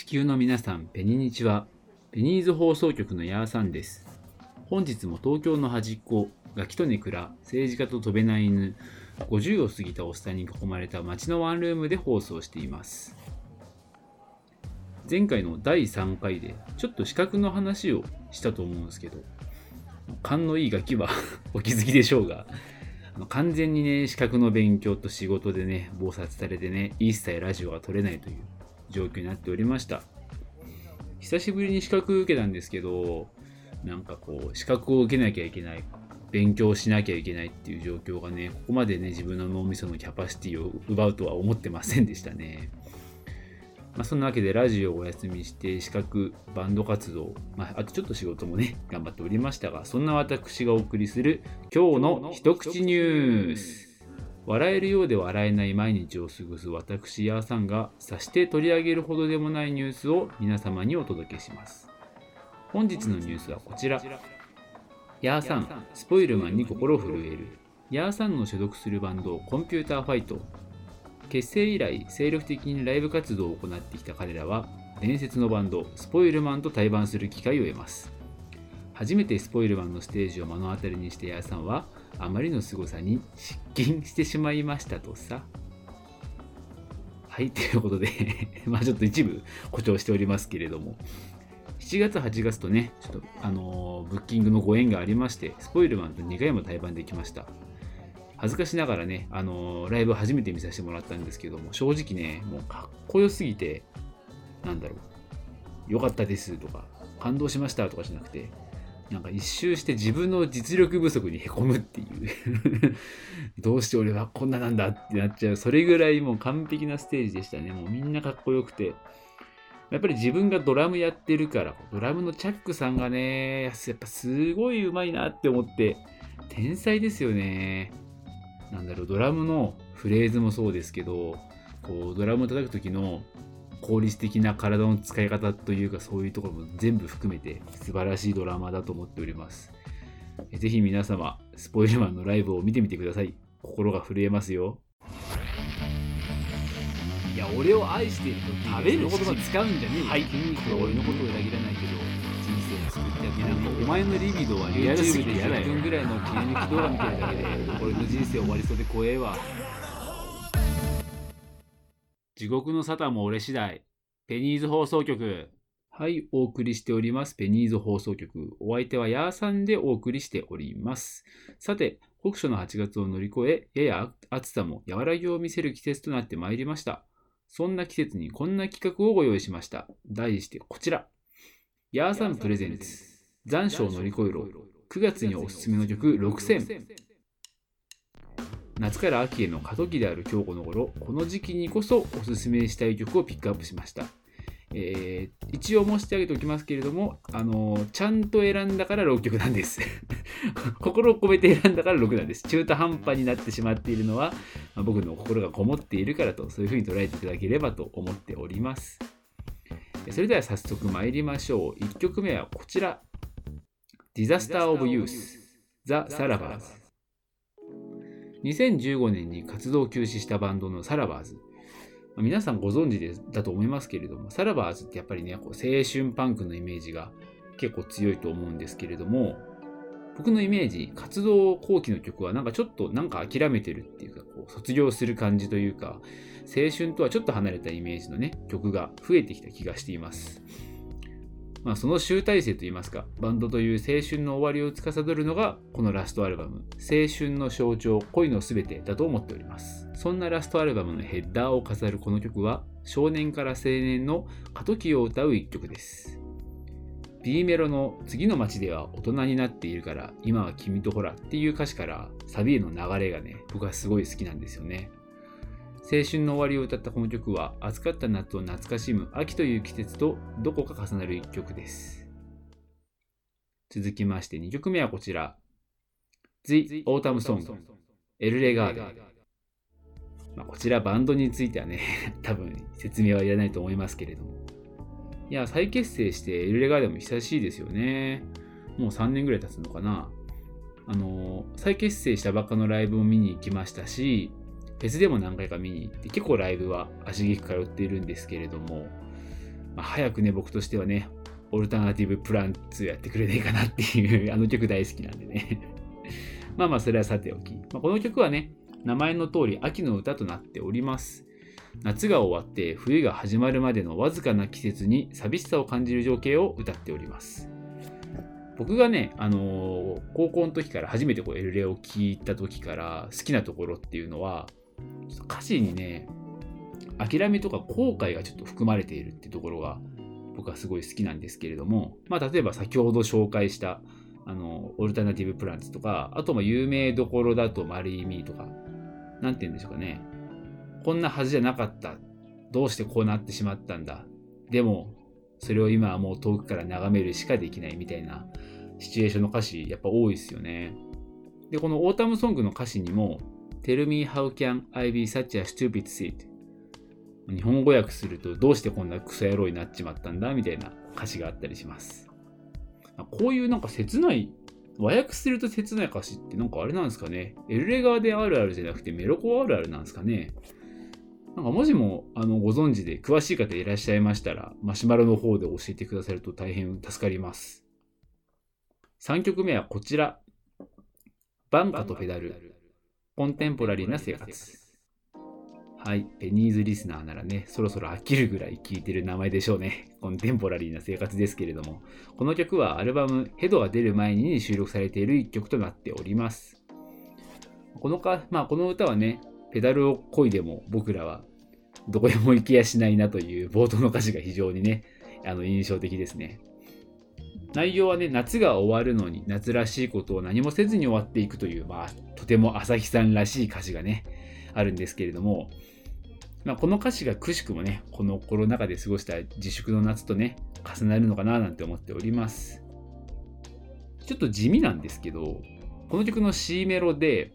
地球の皆さん、ペニニチは、ペニーズ放送局のヤーさんです。本日も東京の端っこ、ガキとネクラ、政治家と飛べない犬、50を過ぎたおっさんに囲まれた街のワンルームで放送しています。前回の第3回で、ちょっと資格の話をしたと思うんですけど、勘のいいガキは お気づきでしょうが、あの完全にね、資格の勉強と仕事でね、忙殺されてね、一切ラジオが取れないという状況になっておりました。久しぶりに資格受けたんですけど、なんかこう、資格を受けなきゃいけない、勉強しなきゃいけないっていう状況がね、ここまでね、自分の脳みそのキャパシティを奪うとは思ってませんでしたね。まあ、そんなわけでラジオをお休みして資格、バンド活動、まあ、あとちょっと仕事もね、頑張っておりましたが、そんな私がお送りする今日の一口ニュース。笑えるようで笑えない毎日を過ごす私ヤーさんがさして取り上げるほどでもないニュースを皆様にお届けします。本日のニュースはこちら。ヤーさん、スポイルマンに心震える。ヤーさんの所属するバンド、コンピューターファイト。結成以来、精力的にライブ活動を行ってきた彼らは、伝説のバンド、スポイルマンと対バンする機会を得ます。初めてスポイルマンのステージを目の当たりにしてヤーさんは、あまりの凄さに失禁してしまいましたとさ。はい、ということで まあちょっと一部誇張しておりますけれども、7月、8月とね、ちょっと、あのーブッキングのご縁がありまして、スポイルマンと2回も対バンできました。恥ずかしながらね、あのーライブ初めて見させてもらったんですけども、正直ね、もうかっこよすぎて、なんだろう、良かったですとか、感動しましたとかじゃなくて、なんか一周して自分の実力不足にへこむっていう どうして俺はこんななんだってなっちゃう。それぐらいもう完璧なステージでしたね。もうみんなかっこよくて。やっぱり自分がドラムやってるから、ドラムのチャックさんがね、やっぱすごい上手いなって思って、天才ですよね。なんだろう、ドラムのフレーズもそうですけど、こう、ドラムを叩く時の効率的な体の使い方というかそういうところも全部含めて素晴らしいドラマーだと思っております。えぜひ皆様、スポイルマンのライブを見てみてください。心が震えますよ。いや、俺を愛していると食べる言葉使うんじゃねえよ。はい。筋肉は俺のことを裏切らないけど、人生を救ってあげなんかお前のリビドは YouTube で10分ぐらいの切り抜き動画見てるだけで、俺の人生終わりそうで怖えわ。地獄の沙汰も俺次第。ペニーズ放送局。はい、お送りしております。ペニーズ放送局。お相手はヤーさんでお送りしております。さて、酷暑の8月を乗り越え、やや暑さも和らぎを見せる季節となってまいりました。そんな季節にこんな企画をご用意しました。題してこちら。ヤーさんプレゼンツ。残暑を乗り越えろ。9月におすすめの曲6選。夏から秋への過渡期である今日この頃、この時期にこそおすすめしたい曲をピックアップしました。えー一応申し上げておきますけれども、あのちゃんと選んだから6曲なんです。心を込めて選んだから6なんです。中途半端になってしまっているのは、まあ僕の心がこもっているからと、そういうふうに捉えていただければと思っております。それでは早速参りましょう。1曲目はこちら。Disaster of Youth The Salavers 2015年に活動休止したバンドのサラバーズ。皆さんご存知だと思いますけれども、サラバーズってやっぱりね、こう青春パンクのイメージが結構強いと思うんですけれども、僕のイメージ、活動後期の曲はなんかちょっとなんか諦めてるっていうか、こう卒業する感じというか、青春とはちょっと離れたイメージのね、曲が増えてきた気がしています。まあ、その集大成といいますか、バンドという青春の終わりを司るのが、このラストアルバム、青春の象徴、恋のすべてだと思っております。そんなラストアルバムのヘッダーを飾るこの曲は、少年から青年の過渡期を歌う一曲です。B メロの次の街では大人になっているから、今は君とほらっていう歌詞からサビへの流れがね、僕はすごい好きなんですよね。青春の終わりを歌ったこの曲は暑かった夏を懐かしむ秋という季節とどこか重なる一曲です。続きまして2曲目はこちら。The Autumn Song エルレガーデン。まあ、こちらバンドについてはね、多分説明はいらないと思いますけれども。いや、再結成してエルレガーデンも久しいですよね。もう3年ぐらい経つのかな。あの、再結成したばっかのライブも見に行きましたし、フェスでも何回か見に行って、結構ライブは足げく通っているんですけれども、まあ、早くね、僕としてはね、オルタナティブプランツやってくれねえかなっていう あの曲大好きなんでね まあまあ、それはさておき。まあ、この曲はね、名前の通り秋の歌となっております。夏が終わって冬が始まるまでのわずかな季節に寂しさを感じる情景を歌っております。僕がね、あのー、高校の時から初めてこうエルレを聴いた時から好きなところっていうのは、歌詞にね、諦めとか後悔がちょっと含まれているってところが僕はすごい好きなんですけれども、まあ、例えば先ほど紹介したあのオルタナティブプランツとか、あとま有名どころだとマリーミーとか、なんて言うんでしょうかね。こんなはずじゃなかった。どうしてこうなってしまったんだ。でも、それを今はもう遠くから眺めるしかできないみたいなシチュエーションの歌詞、やっぱ多いですよね。で、このオータムソングの歌詞にも、Tell me how can I be such a stupid seed? 日本語訳すると、どうしてこんなクソ野郎になっちまったんだみたいな歌詞があったりします。こういうなんか切ない、和訳すると切ない歌詞ってなんかあれなんですかね。エルレガーであるあるじゃなくてメロコあるあるなんですかね。なんかもしもあのご存知で詳しい方いらっしゃいましたら、マシュマロの方で教えてくださると大変助かります。3曲目はこちら。バンカとペダル。コンテンポラリーな生活。はい。ペニーズリスナーならね、そろそろ飽きるぐらい聴いてる名前でしょうね。コンテンポラリーな生活ですけれども、この曲はアルバムヘドが出る前に収録されている一曲となっております。このか、まあ、この歌はね、ペダルを漕いでも僕らはどこへも行きやしないなという冒頭の歌詞が非常にね、あの印象的ですね。内容はね、夏が終わるのに夏らしいことを何もせずに終わっていくという、まあ、とても朝日さんらしい歌詞がね、あるんですけれども、まあ、この歌詞がくしくもね、このコロナ禍で過ごした自粛の夏とね、重なるのかななんて思っております。ちょっと地味なんですけど、この曲の C メロで、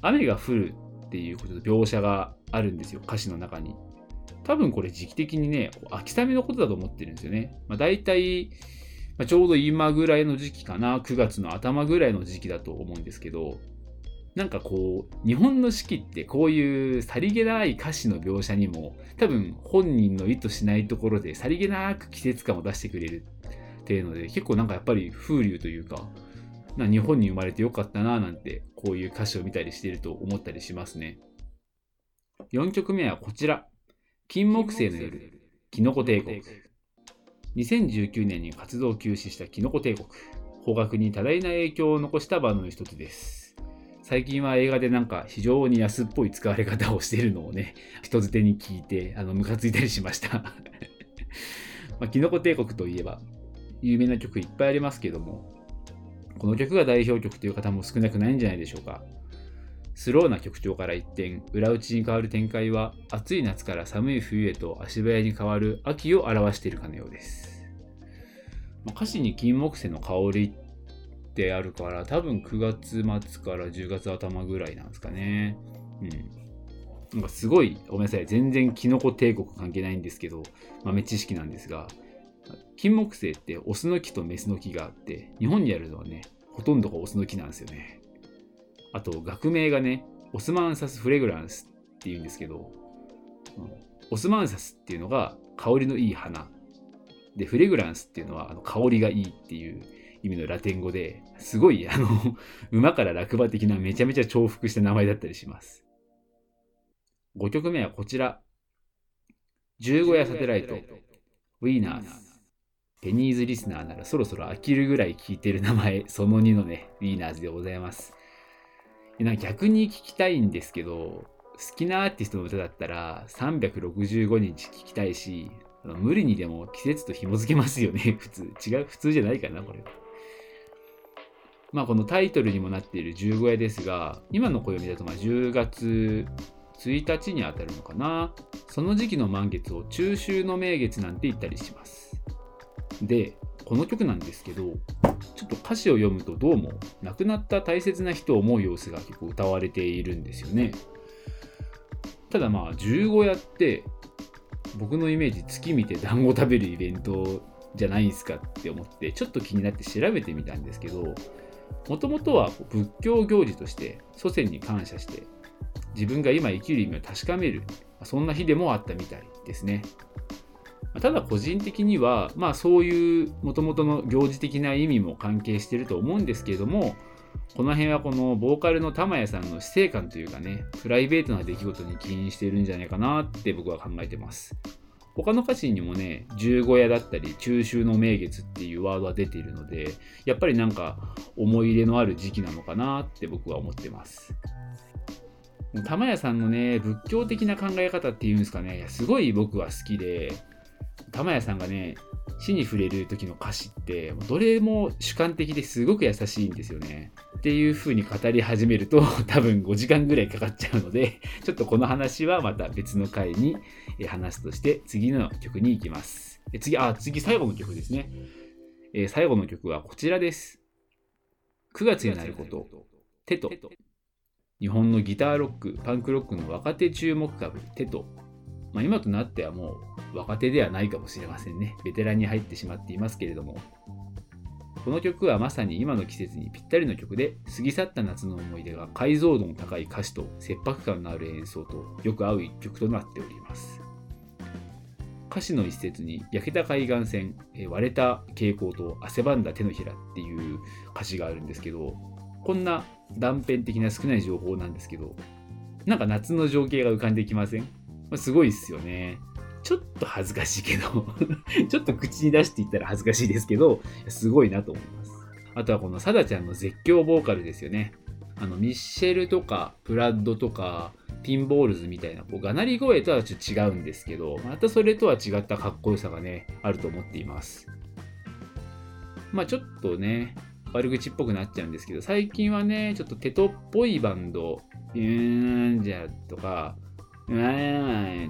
雨が降るっていうことで描写があるんですよ、歌詞の中に。多分これ時期的にね、秋雨のことだと思ってるんですよね。まあ、大体、まあ、ちょうど今ぐらいの時期かな、9月の頭ぐらいの時期だと思うんですけど、なんかこう、日本の四季ってこういうさりげない歌詞の描写にも、多分本人の意図しないところでさりげなく季節感を出してくれるっていうので、結構なんかやっぱり風流というか、な日本に生まれてよかったななんて、こういう歌詞を見たりしてると思ったりしますね。4曲目はこちら。金木犀の夜、キノコ帝国。2019年に活動を休止したキノコ帝国。邦楽に多大な影響を残したバンドの一つです。最近は映画でなんか非常に安っぽい使われ方をしているのをね、人づてに聞いて、あの、ムカついたりしました まあ、キノコ帝国といえば、有名な曲いっぱいありますけども、この曲が代表曲という方も少なくないんじゃないでしょうか。スローな曲調から一転、裏打ちに変わる展開は、暑い夏から寒い冬へと足早に変わる秋を表しているかのようです。まあ、歌詞に金木犀の香りってあるから、多分9月末から10月頭ぐらいなんですかね。うん。なんかすごい、ごめんなさい。全然キノコ帝国関係ないんですけど、豆知識なんですが、金木犀ってオスの木とメスの木があって、日本にあるのはね、ほとんどがオスの木なんですよね。あと、学名がね、オスマンサスフレグランスっていうんですけど、オスマンサスっていうのが香りのいい花。で、フレグランスっていうのはあの香りがいいっていう意味のラテン語ですごい、あの、馬から落馬的なめちゃめちゃ重複した名前だったりします。5曲目はこちら。十五夜サテライト、 Wienners。ペニーズリスナーならそろそろ飽きるぐらい聞いてる名前、その2のね、 Wiennersでございます。なんか逆に聞きたいんですけど、好きなアーティストの歌だったら365日聞きたいし、無理にでも季節と紐付けますよね、普通。違う、普通じゃないかな、これ。まあ、このタイトルにもなっている十五夜ですが、今の暦だとま10月1日にあたるのかな。その時期の満月を中秋の名月なんて言ったりします。で、この曲なんですけど、ちょっと歌詞を読むとどうも亡くなった大切な人を思う様子が結構歌われているんですよね。ただまあ十五夜って僕のイメージ月見て団子食べるイベントじゃないんすかって思ってちょっと気になって調べてみたんですけどもともとは仏教行事として祖先に感謝して自分が今生きる意味を確かめるそんな日でもあったみたいですねただ個人的には、まあそういうもともとの行事的な意味も関係してると思うんですけれども、この辺はこのボーカルの玉谷さんの死生観というかね、プライベートな出来事に起因しているんじゃないかなって僕は考えてます。他の歌詞にもね、十五夜だったり、中秋の名月っていうワードは出ているので、やっぱりなんか思い入れのある時期なのかなって僕は思ってます。玉屋さんのね、仏教的な考え方っていうんですかね、すごい僕は好きで、玉屋さんがね、死に触れる時の歌詞って、どれも主観的ですごく優しいんですよね。っていう風に語り始めると 多分5時間ぐらいかかっちゃうので、ちょっとこの話はまた別の回に話すとして次の曲に行きます。次、あ、次最後の曲ですね。え最後の曲はこちらです。9月になること、テト。日本のギターロック、パンクロックの若手注目株、テト。まあ、今となってはもう若手ではないかもしれませんね。ベテランに入ってしまっていますけれども。この曲はまさに今の季節にぴったりの曲で、過ぎ去った夏の思い出が解像度の高い歌詞と切迫感のある演奏とよく合う一曲となっております。歌詞の一節に焼けた海岸線、割れた蛍光と汗ばんだ手のひらっていう歌詞があるんですけど、こんな断片的な少ない情報なんですけど、なんか夏の情景が浮かんできません？ますごいっすよね。ちょっと恥ずかしいけど ちょっと口に出して言ったら恥ずかしいですけど、すごいなと思います。あとはこのサダちゃんの絶叫ボーカルですよね。あの、ミッシェルとか、プラッドとか、ピンボールズみたいな、こう、がなり声とはちょっと違うんですけど、またそれとは違ったかっこよさがね、あると思っています。まあちょっとね、悪口っぽくなっちゃうんですけど、最近はね、ちょっとテトっぽいバンド、うーんじゃとか、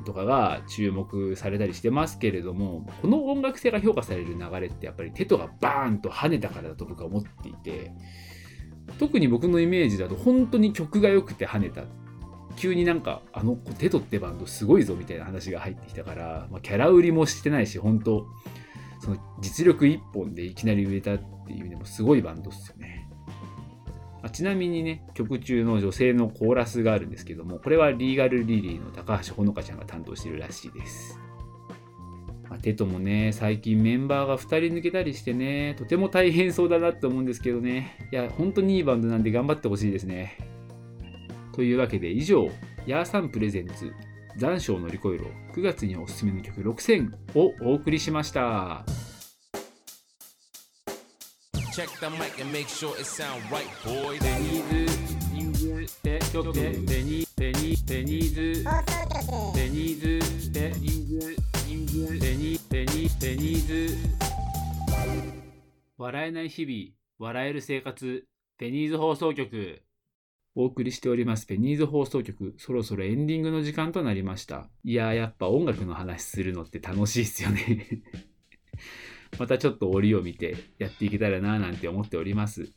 とかが注目されたりしてますけれども、この音楽性が評価される流れってやっぱりテトがバーンと跳ねたからだと僕は思っていて、特に僕のイメージだと本当に曲が良くて跳ねた。急になんか、あのテトってバンドすごいぞみたいな話が入ってきたから、まあ、キャラ売りもしてないし、本当その実力一本でいきなり売れたっていう意味でもすごいバンドっすよね。あちなみにね、曲中の女性のコーラスがあるんですけども、これはリーガルリリーの高橋ほのかちゃんが担当してるらしいです。まあ、テトもね、最近メンバーが2人抜けたりしてね、とても大変そうだなって思うんですけどね。いや、本当にいいバンドなんで頑張ってほしいですね。というわけで以上、ヤーサンプレゼンツ残暑を乗り越えろ9月におすすめの曲6000をお送りしました。Check the mic and make sure it sound right, boys. ベニーズ人間局ベニベニベニーズベニーズベニーズ人間ベニベニベニーズ笑えない日々笑える生活。ベニーズ放送局。お送りしております。ペニーズ放送局、そろそろエンディングの時間となりました。いやー、やっぱ音楽の話するのって楽しいっすよね。またちょっと折を見てやっていけたらななんて思っております。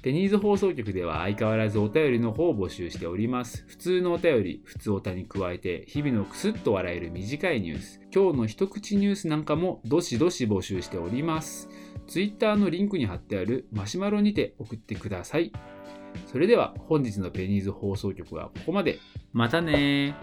ペニーズ放送局では相変わらずお便りの方を募集しております。普通のお便り、普通おたに加えて、日々のクスッと笑える短いニュース、今日の一口ニュースなんかもどしどし募集しております。Twitter のリンクに貼ってあるマシュマロにて送ってください。それでは本日のペニーズ放送局はここまで。またね